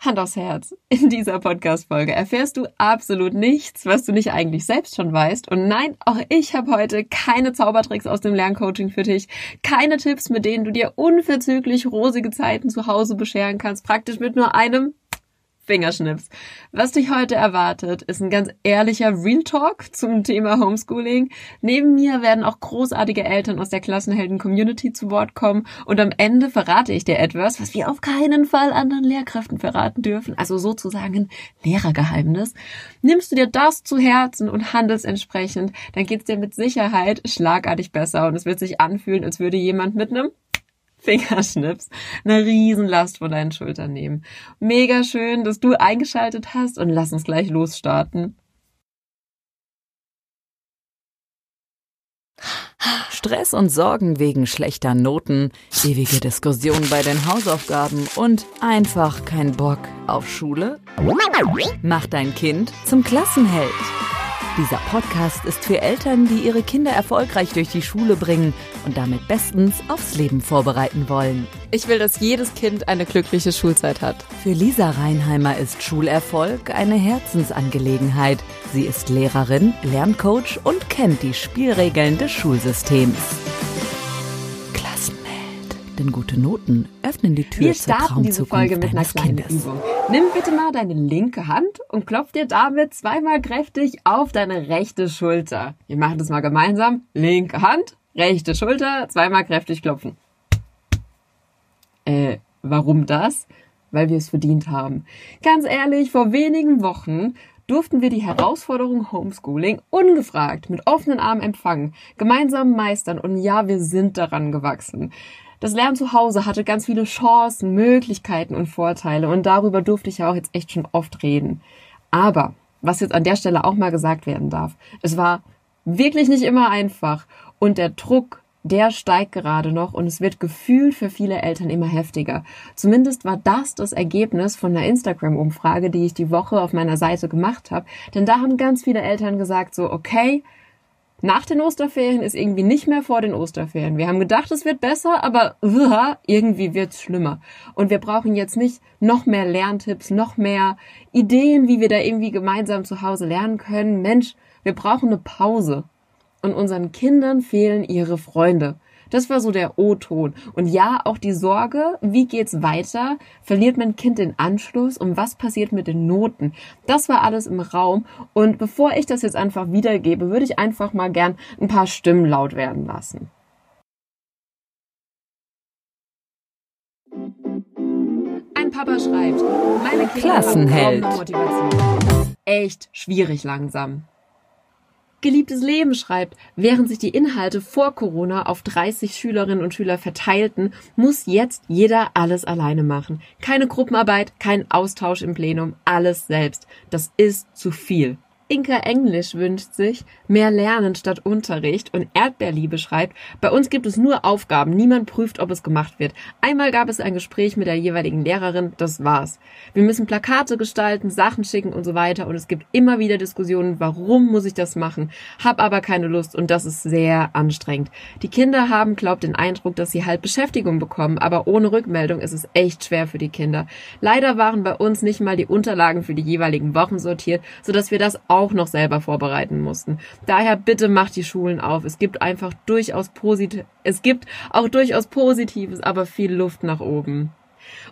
Hand aufs Herz. In dieser Podcast-Folge erfährst du absolut nichts, was du nicht eigentlich selbst schon weißt. Und nein, auch ich habe heute keine Zaubertricks aus dem Lerncoaching für dich. Keine Tipps, mit denen du dir unverzüglich rosige Zeiten zu Hause bescheren kannst. Praktisch mit nur einem Fingerschnips. Was dich heute erwartet, ist ein ganz ehrlicher Real Talk zum Thema Homeschooling. Neben mir werden auch großartige Eltern aus der Klassenhelden-Community zu Wort kommen und am Ende verrate ich dir etwas, was wir auf keinen Fall anderen Lehrkräften verraten dürfen, also sozusagen ein Lehrergeheimnis. Nimmst du dir das zu Herzen und handelst entsprechend, dann geht's dir mit Sicherheit schlagartig besser und es wird sich anfühlen, als würde jemand mit einem Fingerschnips eine Riesenlast von deinen Schultern nehmen. Mega schön, dass du eingeschaltet hast und lass uns gleich losstarten. Stress und Sorgen wegen schlechter Noten, ewige Diskussionen bei den Hausaufgaben und einfach kein Bock auf Schule? Mach dein Kind zum Klassenheld. Dieser Podcast ist für Eltern, die ihre Kinder erfolgreich durch die Schule bringen und damit bestens aufs Leben vorbereiten wollen. Ich will, dass jedes Kind eine glückliche Schulzeit hat. Für Lisa Reinheimer ist Schulerfolg eine Herzensangelegenheit. Sie ist Lehrerin, Lerncoach und kennt die Spielregeln des Schulsystems. Denn gute Noten öffnen die Tür Wir zur starten diese Folge mit einer kleinen Kindes. Übung. Nimm bitte mal deine linke Hand und klopf dir damit zweimal kräftig auf deine rechte Schulter. Wir machen das mal gemeinsam. Linke Hand, rechte Schulter, zweimal kräftig klopfen. Äh, warum das? Weil wir es verdient haben. Ganz ehrlich, vor wenigen Wochen durften wir die Herausforderung Homeschooling ungefragt mit offenen Armen empfangen, gemeinsam meistern und ja, wir sind daran gewachsen. Das Lernen zu Hause hatte ganz viele Chancen, Möglichkeiten und Vorteile und darüber durfte ich ja auch jetzt echt schon oft reden. Aber, was jetzt an der Stelle auch mal gesagt werden darf, es war wirklich nicht immer einfach und der Druck, der steigt gerade noch und es wird gefühlt für viele Eltern immer heftiger. Zumindest war das das Ergebnis von der Instagram-Umfrage, die ich die Woche auf meiner Seite gemacht habe. Denn da haben ganz viele Eltern gesagt so, okay, nach den Osterferien ist irgendwie nicht mehr vor den Osterferien. Wir haben gedacht, es wird besser, aber irgendwie wird's schlimmer. Und wir brauchen jetzt nicht noch mehr Lerntipps, noch mehr Ideen, wie wir da irgendwie gemeinsam zu Hause lernen können. Mensch, wir brauchen eine Pause. Und unseren Kindern fehlen ihre Freunde. Das war so der O-Ton. Und ja, auch die Sorge, wie geht's weiter? Verliert mein Kind den Anschluss? Und was passiert mit den Noten? Das war alles im Raum. Und bevor ich das jetzt einfach wiedergebe, würde ich einfach mal gern ein paar Stimmen laut werden lassen. Ein Papa schreibt, meine Kinder Klassenheld. Echt schwierig langsam. Geliebtes Leben schreibt, während sich die Inhalte vor Corona auf 30 Schülerinnen und Schüler verteilten, muss jetzt jeder alles alleine machen. Keine Gruppenarbeit, kein Austausch im Plenum, alles selbst. Das ist zu viel. Inka Englisch wünscht sich mehr Lernen statt Unterricht und Erdbeerliebe schreibt, bei uns gibt es nur Aufgaben, niemand prüft, ob es gemacht wird. Einmal gab es ein Gespräch mit der jeweiligen Lehrerin, das war's. Wir müssen Plakate gestalten, Sachen schicken und so weiter und es gibt immer wieder Diskussionen, warum muss ich das machen, hab aber keine Lust und das ist sehr anstrengend. Die Kinder haben, glaubt, den Eindruck, dass sie halt Beschäftigung bekommen, aber ohne Rückmeldung ist es echt schwer für die Kinder. Leider waren bei uns nicht mal die Unterlagen für die jeweiligen Wochen sortiert, sodass wir das auch auch noch selber vorbereiten mussten. Daher bitte macht die Schulen auf. Es gibt einfach durchaus positiv, es gibt auch durchaus Positives, aber viel Luft nach oben.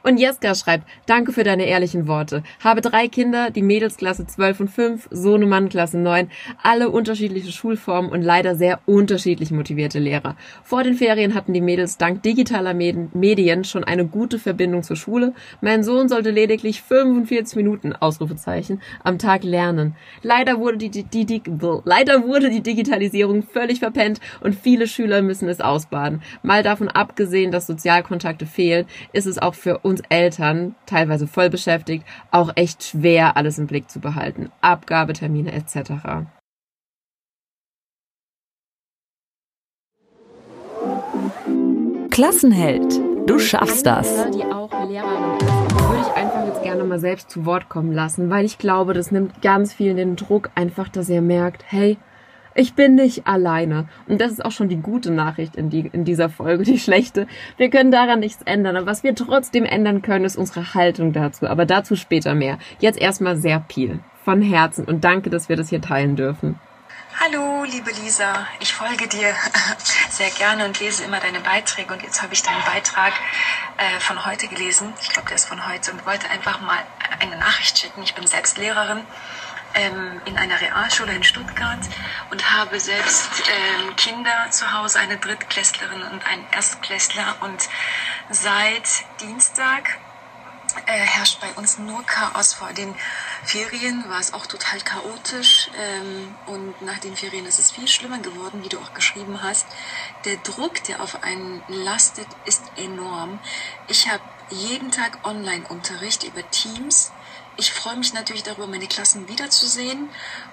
Und Jeska schreibt, danke für deine ehrlichen Worte. Habe drei Kinder, die Mädelsklasse 12 und 5, Sohnemann Klasse 9, alle unterschiedliche Schulformen und leider sehr unterschiedlich motivierte Lehrer. Vor den Ferien hatten die Mädels dank digitaler Medien schon eine gute Verbindung zur Schule. Mein Sohn sollte lediglich 45 Minuten, Ausrufezeichen, am Tag lernen. Leider wurde die, die, die, die leider wurde die Digitalisierung völlig verpennt und viele Schüler müssen es ausbaden. Mal davon abgesehen, dass Sozialkontakte fehlen, ist es auch für uns Eltern, teilweise voll beschäftigt, auch echt schwer, alles im Blick zu behalten. Abgabetermine etc. Klassenheld, du schaffst das. Die auch Lehrerin würde ich einfach jetzt gerne mal selbst zu Wort kommen lassen, weil ich glaube, das nimmt ganz viel den Druck einfach, dass ihr merkt, hey, Ich bin nicht alleine. Und das ist auch schon die gute Nachricht in, die, in dieser Folge, die schlechte. Wir können daran nichts ändern. Aber was wir trotzdem ändern können, ist unsere Haltung dazu. Aber dazu später mehr. Jetzt erstmal sehr viel. Von Herzen. Und danke, dass wir das hier teilen dürfen. Hallo, liebe Lisa. Ich folge dir sehr gerne und lese immer deine Beiträge. Und jetzt habe ich deinen Beitrag äh, von heute gelesen. Ich glaube, der ist von heute und wollte einfach mal eine Nachricht schicken. Ich bin selbst Lehrerin ähm, in einer Realschule in Stuttgart und habe selbst ähm, Kinder zu Hause, eine Drittklässlerin und einen Erstklässler. Und seit Dienstag äh, herrscht bei uns nur Chaos vor den Ferien war es auch total chaotisch ähm, und nach den Ferien ist es viel schlimmer geworden, wie du auch geschrieben hast. Der Druck, der auf einen lastet, ist enorm. Ich habe jeden Tag Online-Unterricht über Teams. Ich freue mich natürlich darüber, meine Klassen wiederzusehen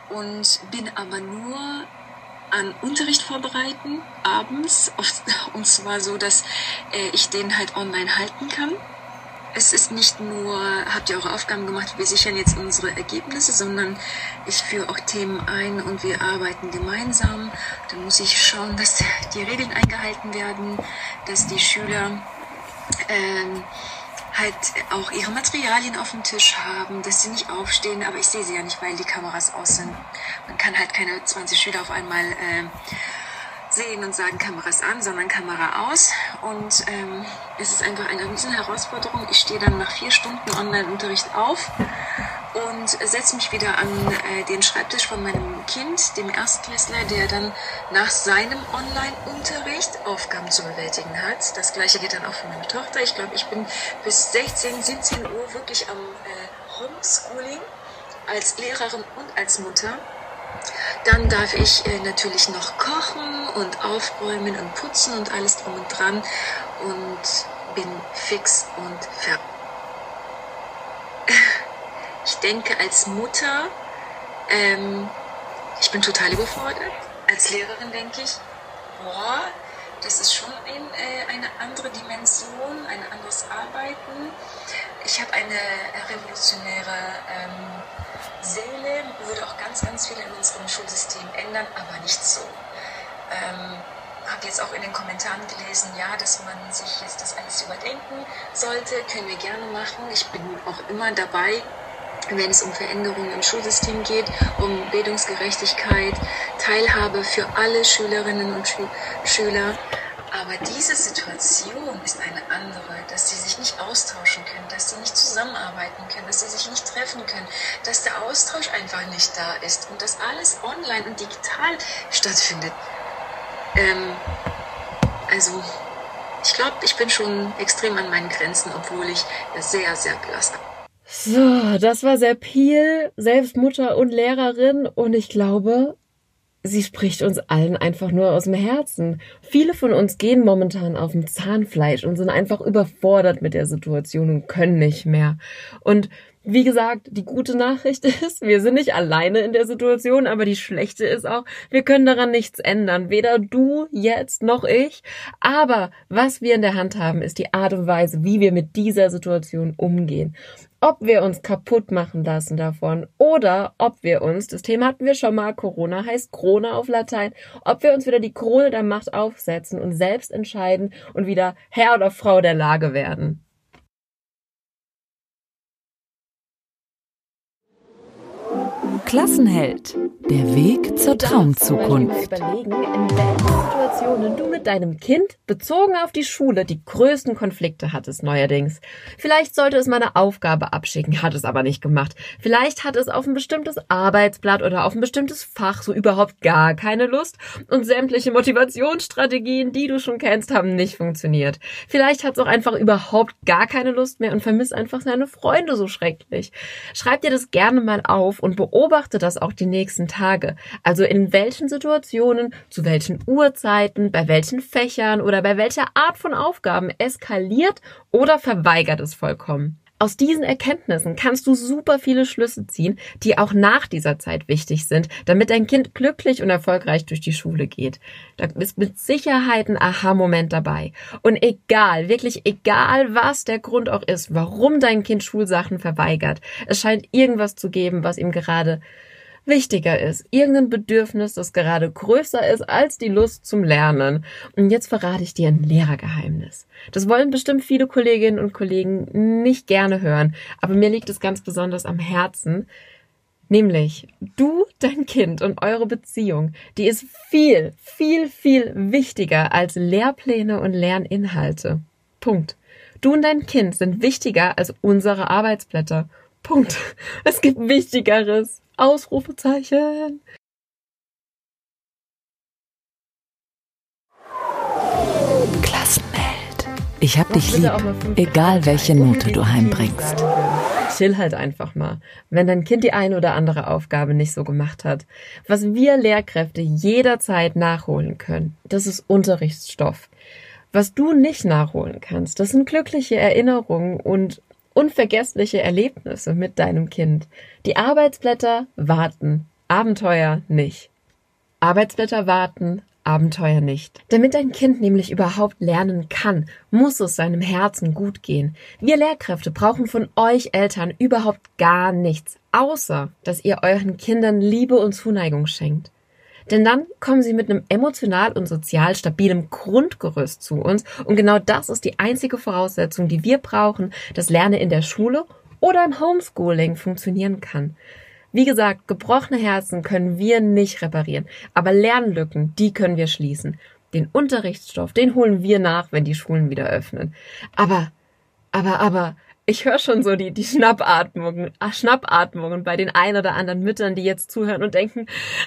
und bin aber nur an Unterricht vorbereiten, abends, und zwar so, dass äh, ich den halt online halten kann es ist nicht nur, habt ihr eure Aufgaben gemacht, wir sichern jetzt unsere Ergebnisse, sondern ich führe auch Themen ein und wir arbeiten gemeinsam. Dann muss ich schauen, dass die Regeln eingehalten werden, dass die Schüler ähm, halt auch ihre Materialien auf dem Tisch haben, dass sie nicht aufstehen, aber ich sehe sie ja nicht, weil die Kameras aus sind. Man kann halt keine 20 Schüler auf einmal äh, sehen und sagen Kameras an, sondern Kamera aus. Und ähm, es ist einfach eine riesen Herausforderung. Ich stehe dann nach vier Stunden Online-Unterricht auf und setze mich wieder an äh, den Schreibtisch von meinem Kind, dem Erstklässler, der dann nach seinem Online-Unterricht Aufgaben zu bewältigen hat. Das gleiche geht dann auch für meine Tochter. Ich glaube, ich bin bis 16, 17 Uhr wirklich am äh, Homeschooling als Lehrerin und als Mutter. Dann darf ich äh, natürlich noch kochen und aufräumen und putzen und alles drum und dran und bin fix und fertig. Ich denke als Mutter, ähm, ich bin total überfordert. Als Lehrerin denke ich, boah, das ist schon ein, äh, eine andere Dimension, ein anderes Arbeiten. Ich habe eine revolutionäre ähm, Seele würde auch ganz, ganz viel in unserem Schulsystem ändern, aber nicht so. Ähm, habe jetzt auch in den Kommentaren gelesen, ja, dass man sich jetzt das alles überdenken sollte, können wir gerne machen. Ich bin auch immer dabei, wenn es um Veränderungen im Schulsystem geht, um Bildungsgerechtigkeit, Teilhabe für alle Schülerinnen und Schüler. Aber diese Situation ist eine andere, dass sie sich nicht austauschen können, dass sie nicht zusammenarbeiten können, dass sie sich nicht treffen können, dass der Austausch einfach nicht da ist und dass alles online und digital stattfindet. Ähm, also, ich glaube, ich bin schon extrem an meinen Grenzen, obwohl ich sehr, sehr belastet so, das war sehr Piel, selbst Mutter und Lehrerin und ich glaube, sie spricht uns allen einfach nur aus dem Herzen. Viele von uns gehen momentan auf dem Zahnfleisch und sind einfach überfordert mit der Situation und können nicht mehr. Und wie gesagt, die gute Nachricht ist, wir sind nicht alleine in der Situation, aber die schlechte ist auch, wir können daran nichts ändern. Weder du jetzt noch ich. Aber was wir in der Hand haben, ist die Art und Weise, wie wir mit dieser Situation umgehen ob wir uns kaputt machen lassen davon oder ob wir uns, das Thema hatten wir schon mal, Corona heißt Krone auf Latein, ob wir uns wieder die Krone der Macht aufsetzen und selbst entscheiden und wieder Herr oder Frau der Lage werden. Klassenheld. Der Weg zur Traumzukunft. Überlegen, in welchen Situationen du mit deinem Kind bezogen auf die Schule die größten Konflikte hattest neuerdings. Vielleicht sollte es mal eine Aufgabe abschicken, hat es aber nicht gemacht. Vielleicht hat es auf ein bestimmtes Arbeitsblatt oder auf ein bestimmtes Fach so überhaupt gar keine Lust und sämtliche Motivationsstrategien, die du schon kennst, haben nicht funktioniert. Vielleicht hat es auch einfach überhaupt gar keine Lust mehr und vermisst einfach seine Freunde so schrecklich. Schreib dir das gerne mal auf und beobachte das auch die nächsten Tage. Also in welchen Situationen, zu welchen Uhrzeiten, bei welchen Fächern oder bei welcher Art von Aufgaben eskaliert oder verweigert es vollkommen. Aus diesen Erkenntnissen kannst du super viele Schlüsse ziehen, die auch nach dieser Zeit wichtig sind, damit dein Kind glücklich und erfolgreich durch die Schule geht. Da ist mit Sicherheit ein Aha-Moment dabei. Und egal, wirklich egal, was der Grund auch ist, warum dein Kind Schulsachen verweigert, es scheint irgendwas zu geben, was ihm gerade wichtiger ist. Irgendein Bedürfnis, das gerade größer ist als die Lust zum Lernen. Und jetzt verrate ich dir ein Lehrergeheimnis. Das wollen bestimmt viele Kolleginnen und Kollegen nicht gerne hören, aber mir liegt es ganz besonders am Herzen. Nämlich, du, dein Kind und eure Beziehung, die ist viel, viel, viel wichtiger als Lehrpläne und Lerninhalte. Punkt. Du und dein Kind sind wichtiger als unsere Arbeitsblätter. Punkt. Es gibt Wichtigeres. Ausrufezeichen. Klassenheld. Ich hab dich lieb, egal welche Note du heimbringst. Chill halt einfach mal, wenn dein Kind die eine oder andere Aufgabe nicht so gemacht hat. Was wir Lehrkräfte jederzeit nachholen können, das ist Unterrichtsstoff. Was du nicht nachholen kannst, das sind glückliche Erinnerungen und unvergessliche Erlebnisse mit deinem Kind. Die Arbeitsblätter warten, Abenteuer nicht. Arbeitsblätter warten, Abenteuer nicht. Damit dein Kind nämlich überhaupt lernen kann, muss es seinem Herzen gut gehen. Wir Lehrkräfte brauchen von euch Eltern überhaupt gar nichts, außer dass ihr euren Kindern Liebe und Zuneigung schenkt. Denn dann kommen sie mit einem emotional und sozial stabilen Grundgerüst zu uns. Und genau das ist die einzige Voraussetzung, die wir brauchen, dass Lernen in der Schule oder im Homeschooling funktionieren kann. Wie gesagt, gebrochene Herzen können wir nicht reparieren, aber Lernlücken, die können wir schließen. Den Unterrichtsstoff, den holen wir nach, wenn die Schulen wieder öffnen. Aber, aber, aber, ich höre schon so die, die Schnappatmungen, ach, Schnappatmungen bei den ein oder anderen Müttern, die jetzt zuhören und denken,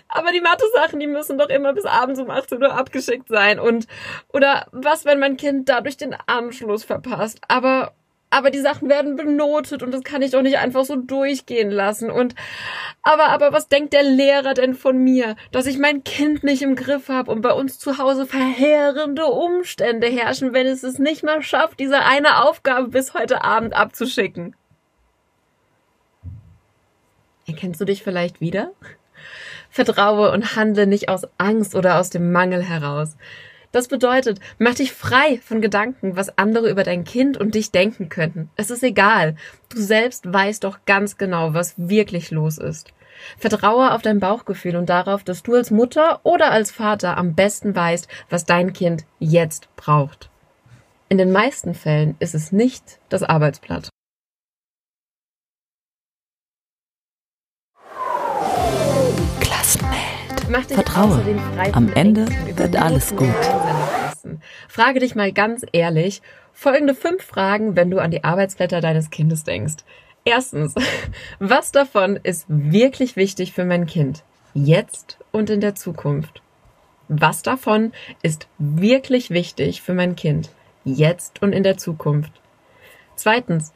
aber die Mathe-Sachen, die müssen doch immer bis abends um 18 Uhr abgeschickt sein. Und, oder was, wenn mein Kind dadurch den Anschluss verpasst? Aber aber die Sachen werden benotet und das kann ich doch nicht einfach so durchgehen lassen. Und aber, aber was denkt der Lehrer denn von mir, dass ich mein Kind nicht im Griff habe und bei uns zu Hause verheerende Umstände herrschen, wenn es es nicht mal schafft, diese eine Aufgabe bis heute Abend abzuschicken? Erkennst du dich vielleicht wieder? Vertraue und handle nicht aus Angst oder aus dem Mangel heraus. Das bedeutet, mach dich frei von Gedanken, was andere über dein Kind und dich denken könnten. Es ist egal. Du selbst weißt doch ganz genau, was wirklich los ist. Vertraue auf dein Bauchgefühl und darauf, dass du als Mutter oder als Vater am besten weißt, was dein Kind jetzt braucht. In den meisten Fällen ist es nicht das Arbeitsblatt. Vertraue. Am Ende wird alles gut. Frage dich mal ganz ehrlich folgende fünf Fragen, wenn du an die Arbeitsblätter deines Kindes denkst. Erstens, was davon ist wirklich wichtig für mein Kind? Jetzt und in der Zukunft. Was davon ist wirklich wichtig für mein Kind? Jetzt und in der Zukunft. Zweitens,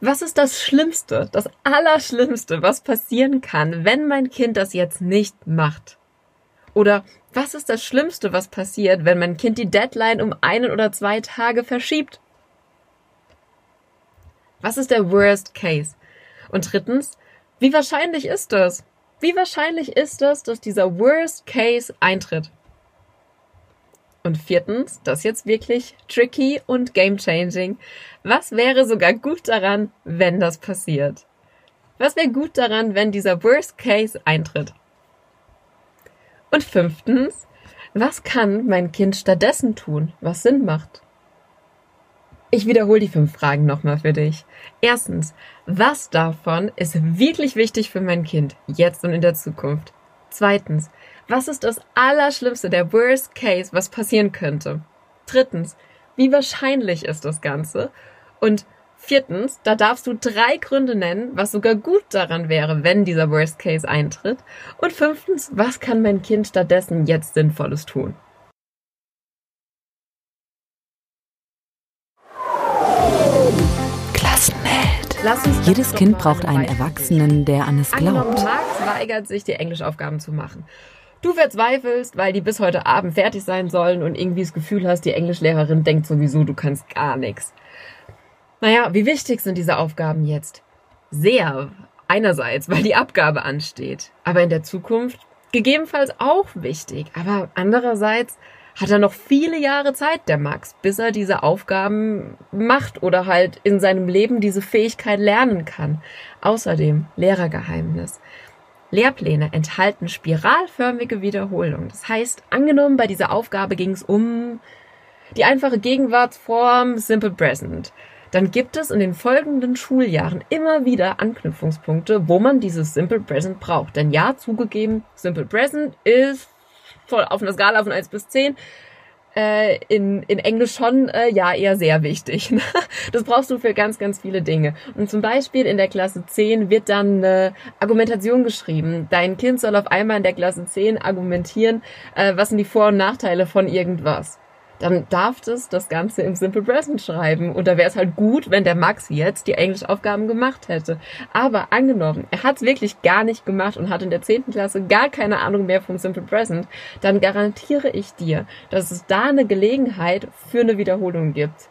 was ist das Schlimmste, das Allerschlimmste, was passieren kann, wenn mein Kind das jetzt nicht macht? Oder was ist das Schlimmste, was passiert, wenn mein Kind die Deadline um einen oder zwei Tage verschiebt? Was ist der Worst Case? Und drittens, wie wahrscheinlich ist das? Wie wahrscheinlich ist es, dass dieser Worst Case eintritt? Und viertens, das jetzt wirklich tricky und game changing. Was wäre sogar gut daran, wenn das passiert? Was wäre gut daran, wenn dieser Worst Case eintritt? Und fünftens, was kann mein Kind stattdessen tun, was Sinn macht? Ich wiederhole die fünf Fragen nochmal für dich. Erstens, was davon ist wirklich wichtig für mein Kind, jetzt und in der Zukunft? Zweitens, was ist das Allerschlimmste, der Worst Case, was passieren könnte? Drittens, wie wahrscheinlich ist das Ganze? Und Viertens, da darfst du drei Gründe nennen, was sogar gut daran wäre, wenn dieser Worst Case eintritt. Und fünftens, was kann mein Kind stattdessen jetzt Sinnvolles tun? Klassenheld. Jedes Kind braucht einen Erwachsenen, der an es glaubt. Max weigert sich, die Englischaufgaben zu machen. Du verzweifelst, weil die bis heute Abend fertig sein sollen und irgendwie das Gefühl hast, die Englischlehrerin denkt sowieso, du kannst gar nichts. Naja, wie wichtig sind diese Aufgaben jetzt? Sehr. Einerseits, weil die Abgabe ansteht. Aber in der Zukunft gegebenenfalls auch wichtig. Aber andererseits hat er noch viele Jahre Zeit, der Max, bis er diese Aufgaben macht oder halt in seinem Leben diese Fähigkeit lernen kann. Außerdem, Lehrergeheimnis. Lehrpläne enthalten spiralförmige Wiederholungen. Das heißt, angenommen, bei dieser Aufgabe ging es um die einfache Gegenwartsform Simple Present. Dann gibt es in den folgenden Schuljahren immer wieder Anknüpfungspunkte, wo man dieses Simple Present braucht. Denn ja, zugegeben, Simple Present ist voll auf einer Skala von 1 bis 10 äh, in, in Englisch schon äh, ja eher sehr wichtig. Ne? Das brauchst du für ganz, ganz viele Dinge. Und zum Beispiel in der Klasse 10 wird dann eine Argumentation geschrieben. Dein Kind soll auf einmal in der Klasse 10 argumentieren, äh, was sind die Vor- und Nachteile von irgendwas dann darf es das Ganze im Simple Present schreiben. Und da wäre es halt gut, wenn der Max jetzt die Englischaufgaben gemacht hätte. Aber angenommen, er hat es wirklich gar nicht gemacht und hat in der zehnten Klasse gar keine Ahnung mehr vom Simple Present, dann garantiere ich dir, dass es da eine Gelegenheit für eine Wiederholung gibt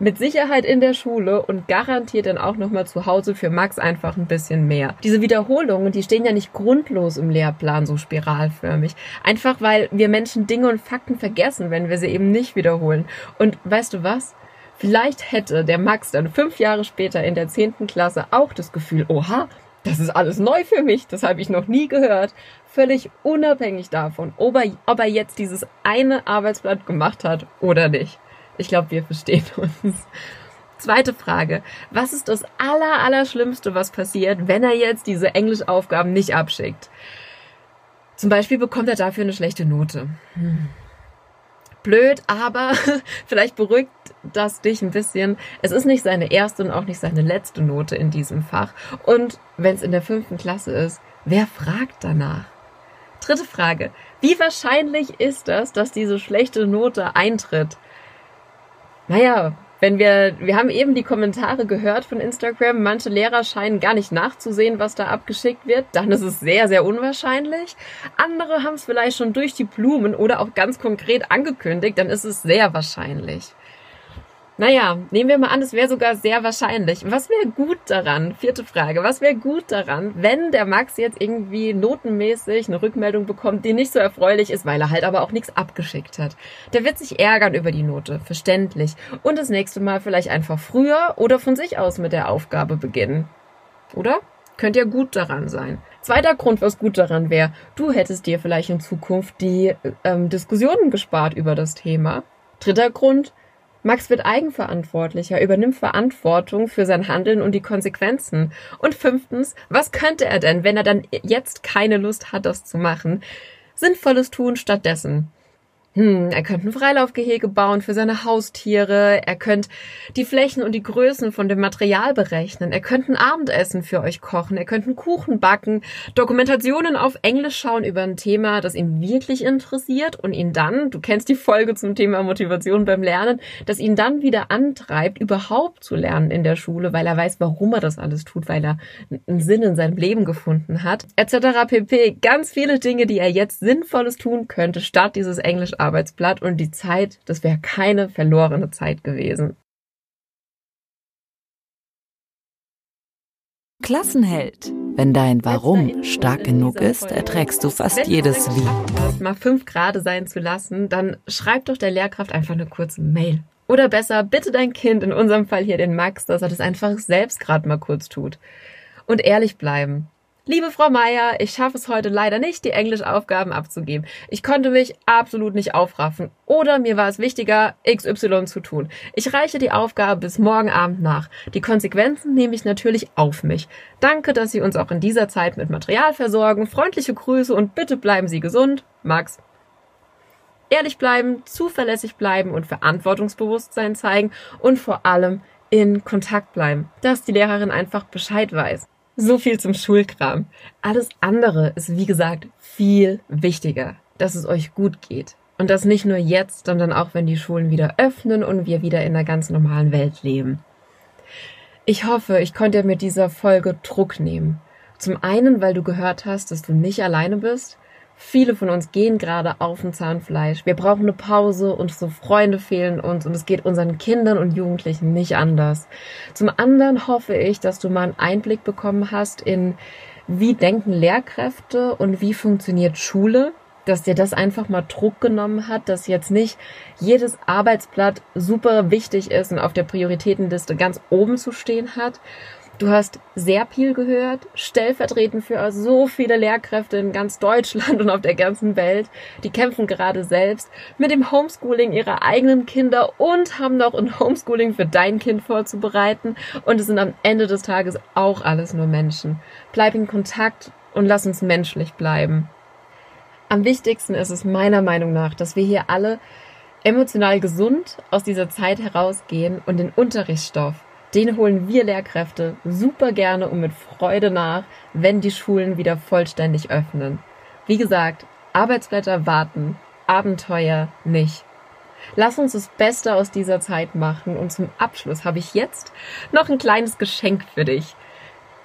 mit Sicherheit in der Schule und garantiert dann auch nochmal zu Hause für Max einfach ein bisschen mehr. Diese Wiederholungen, die stehen ja nicht grundlos im Lehrplan so spiralförmig. Einfach weil wir Menschen Dinge und Fakten vergessen, wenn wir sie eben nicht wiederholen. Und weißt du was? Vielleicht hätte der Max dann fünf Jahre später in der zehnten Klasse auch das Gefühl, oha, das ist alles neu für mich, das habe ich noch nie gehört. Völlig unabhängig davon, ob er, ob er jetzt dieses eine Arbeitsblatt gemacht hat oder nicht. Ich glaube, wir verstehen uns. Zweite Frage. Was ist das aller, aller was passiert, wenn er jetzt diese Englischaufgaben nicht abschickt? Zum Beispiel bekommt er dafür eine schlechte Note. Hm. Blöd, aber vielleicht beruhigt das dich ein bisschen. Es ist nicht seine erste und auch nicht seine letzte Note in diesem Fach. Und wenn es in der fünften Klasse ist, wer fragt danach? Dritte Frage. Wie wahrscheinlich ist das, dass diese schlechte Note eintritt? Naja, wenn wir, wir haben eben die Kommentare gehört von Instagram, manche Lehrer scheinen gar nicht nachzusehen, was da abgeschickt wird, dann ist es sehr, sehr unwahrscheinlich. Andere haben es vielleicht schon durch die Blumen oder auch ganz konkret angekündigt, dann ist es sehr wahrscheinlich. Naja, nehmen wir mal an, es wäre sogar sehr wahrscheinlich. Was wäre gut daran? Vierte Frage. Was wäre gut daran, wenn der Max jetzt irgendwie notenmäßig eine Rückmeldung bekommt, die nicht so erfreulich ist, weil er halt aber auch nichts abgeschickt hat? Der wird sich ärgern über die Note, verständlich. Und das nächste Mal vielleicht einfach früher oder von sich aus mit der Aufgabe beginnen. Oder? Könnte ja gut daran sein. Zweiter Grund, was gut daran wäre, du hättest dir vielleicht in Zukunft die ähm, Diskussionen gespart über das Thema. Dritter Grund, Max wird eigenverantwortlicher, übernimmt Verantwortung für sein Handeln und die Konsequenzen. Und fünftens, was könnte er denn, wenn er dann jetzt keine Lust hat, das zu machen? Sinnvolles tun stattdessen. Hm, er könnte ein Freilaufgehege bauen für seine Haustiere. Er könnte die Flächen und die Größen von dem Material berechnen. Er könnte ein Abendessen für euch kochen. Er könnte einen Kuchen backen. Dokumentationen auf Englisch schauen über ein Thema, das ihn wirklich interessiert und ihn dann, du kennst die Folge zum Thema Motivation beim Lernen, das ihn dann wieder antreibt, überhaupt zu lernen in der Schule, weil er weiß, warum er das alles tut, weil er einen Sinn in seinem Leben gefunden hat, etc. pp. Ganz viele Dinge, die er jetzt Sinnvolles tun könnte, statt dieses Englisch Arbeitsblatt und die Zeit, das wäre keine verlorene Zeit gewesen. Klassenheld. Wenn dein Warum stark genug ist, erträgst du fast jedes Wie. Mal fünf Grade sein zu lassen, dann schreib doch der Lehrkraft einfach eine kurze Mail. Oder besser, bitte dein Kind, in unserem Fall hier den Max, dass er das einfach selbst gerade mal kurz tut. Und ehrlich bleiben. Liebe Frau Meier, ich schaffe es heute leider nicht, die Englischaufgaben abzugeben. Ich konnte mich absolut nicht aufraffen. Oder mir war es wichtiger, XY zu tun. Ich reiche die Aufgabe bis morgen Abend nach. Die Konsequenzen nehme ich natürlich auf mich. Danke, dass Sie uns auch in dieser Zeit mit Material versorgen. Freundliche Grüße und bitte bleiben Sie gesund. Max. Ehrlich bleiben, zuverlässig bleiben und Verantwortungsbewusstsein zeigen und vor allem in Kontakt bleiben, dass die Lehrerin einfach Bescheid weiß. So viel zum Schulkram. Alles andere ist, wie gesagt, viel wichtiger, dass es euch gut geht. Und das nicht nur jetzt, sondern auch wenn die Schulen wieder öffnen und wir wieder in einer ganz normalen Welt leben. Ich hoffe, ich konnte mit dieser Folge Druck nehmen. Zum einen, weil du gehört hast, dass du nicht alleine bist Viele von uns gehen gerade auf dem Zahnfleisch. Wir brauchen eine Pause, unsere Freunde fehlen uns und es geht unseren Kindern und Jugendlichen nicht anders. Zum anderen hoffe ich, dass du mal einen Einblick bekommen hast in, wie denken Lehrkräfte und wie funktioniert Schule dass dir das einfach mal Druck genommen hat, dass jetzt nicht jedes Arbeitsblatt super wichtig ist und auf der Prioritätenliste ganz oben zu stehen hat Du hast sehr viel gehört, stellvertretend für so viele Lehrkräfte in ganz Deutschland und auf der ganzen Welt. Die kämpfen gerade selbst mit dem Homeschooling ihrer eigenen Kinder und haben noch ein Homeschooling für dein Kind vorzubereiten. Und es sind am Ende des Tages auch alles nur Menschen. Bleib in Kontakt und lass uns menschlich bleiben. Am wichtigsten ist es meiner Meinung nach, dass wir hier alle emotional gesund aus dieser Zeit herausgehen und den Unterrichtsstoff den holen wir Lehrkräfte super gerne und mit Freude nach, wenn die Schulen wieder vollständig öffnen. Wie gesagt, Arbeitsblätter warten, Abenteuer nicht. Lass uns das Beste aus dieser Zeit machen und zum Abschluss habe ich jetzt noch ein kleines Geschenk für dich.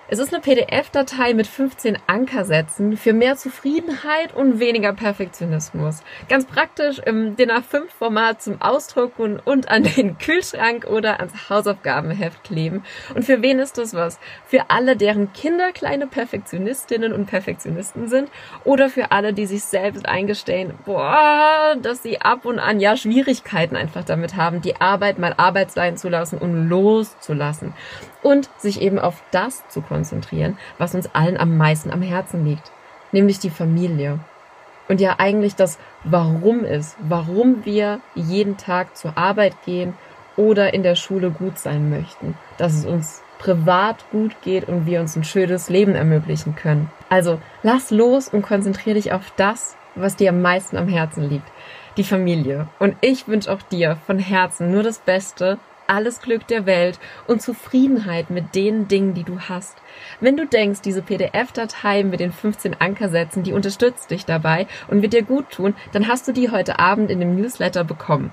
Es ist eine PDF-Datei mit 15 Ankersätzen für mehr Zufriedenheit und weniger Perfektionismus. Ganz praktisch im DIN A5-Format zum Ausdrucken und an den Kühlschrank oder ans Hausaufgabenheft kleben. Und für wen ist das was? Für alle, deren Kinder kleine Perfektionistinnen und Perfektionisten sind oder für alle, die sich selbst eingestehen, boah, dass sie ab und an ja Schwierigkeiten einfach damit haben, die Arbeit mal Arbeit sein zu lassen und loszulassen und sich eben auf das zu konzentrieren, was uns allen am meisten am Herzen liegt, nämlich die Familie. Und ja eigentlich das Warum ist, warum wir jeden Tag zur Arbeit gehen oder in der Schule gut sein möchten, dass es uns privat gut geht und wir uns ein schönes Leben ermöglichen können. Also lass los und konzentriere dich auf das, was dir am meisten am Herzen liegt, die Familie. Und ich wünsche auch dir von Herzen nur das Beste alles Glück der Welt und Zufriedenheit mit den Dingen, die du hast. Wenn du denkst, diese PDF-Datei mit den 15 Ankersätzen, die unterstützt dich dabei und wird dir gut tun, dann hast du die heute Abend in dem Newsletter bekommen.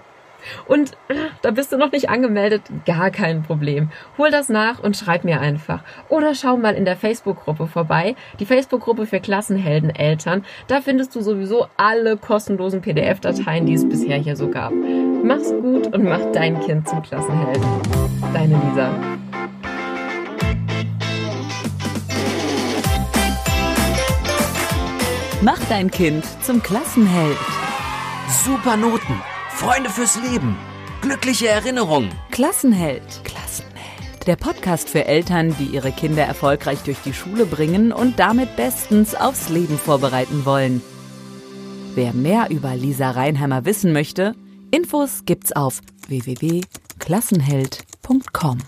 Und äh, da bist du noch nicht angemeldet, gar kein Problem. Hol das nach und schreib mir einfach. Oder schau mal in der Facebook-Gruppe vorbei, die Facebook-Gruppe für Klassenhelden-Eltern. Da findest du sowieso alle kostenlosen PDF-Dateien, die es bisher hier so gab. Mach's gut und mach dein Kind zum Klassenhelden. Deine Lisa. Mach dein Kind zum Klassenheld. Super Noten Freunde fürs Leben. Glückliche Erinnerungen. Klassenheld. Klassenheld. Der Podcast für Eltern, die ihre Kinder erfolgreich durch die Schule bringen und damit bestens aufs Leben vorbereiten wollen. Wer mehr über Lisa Reinheimer wissen möchte, Infos gibt's auf www.klassenheld.com.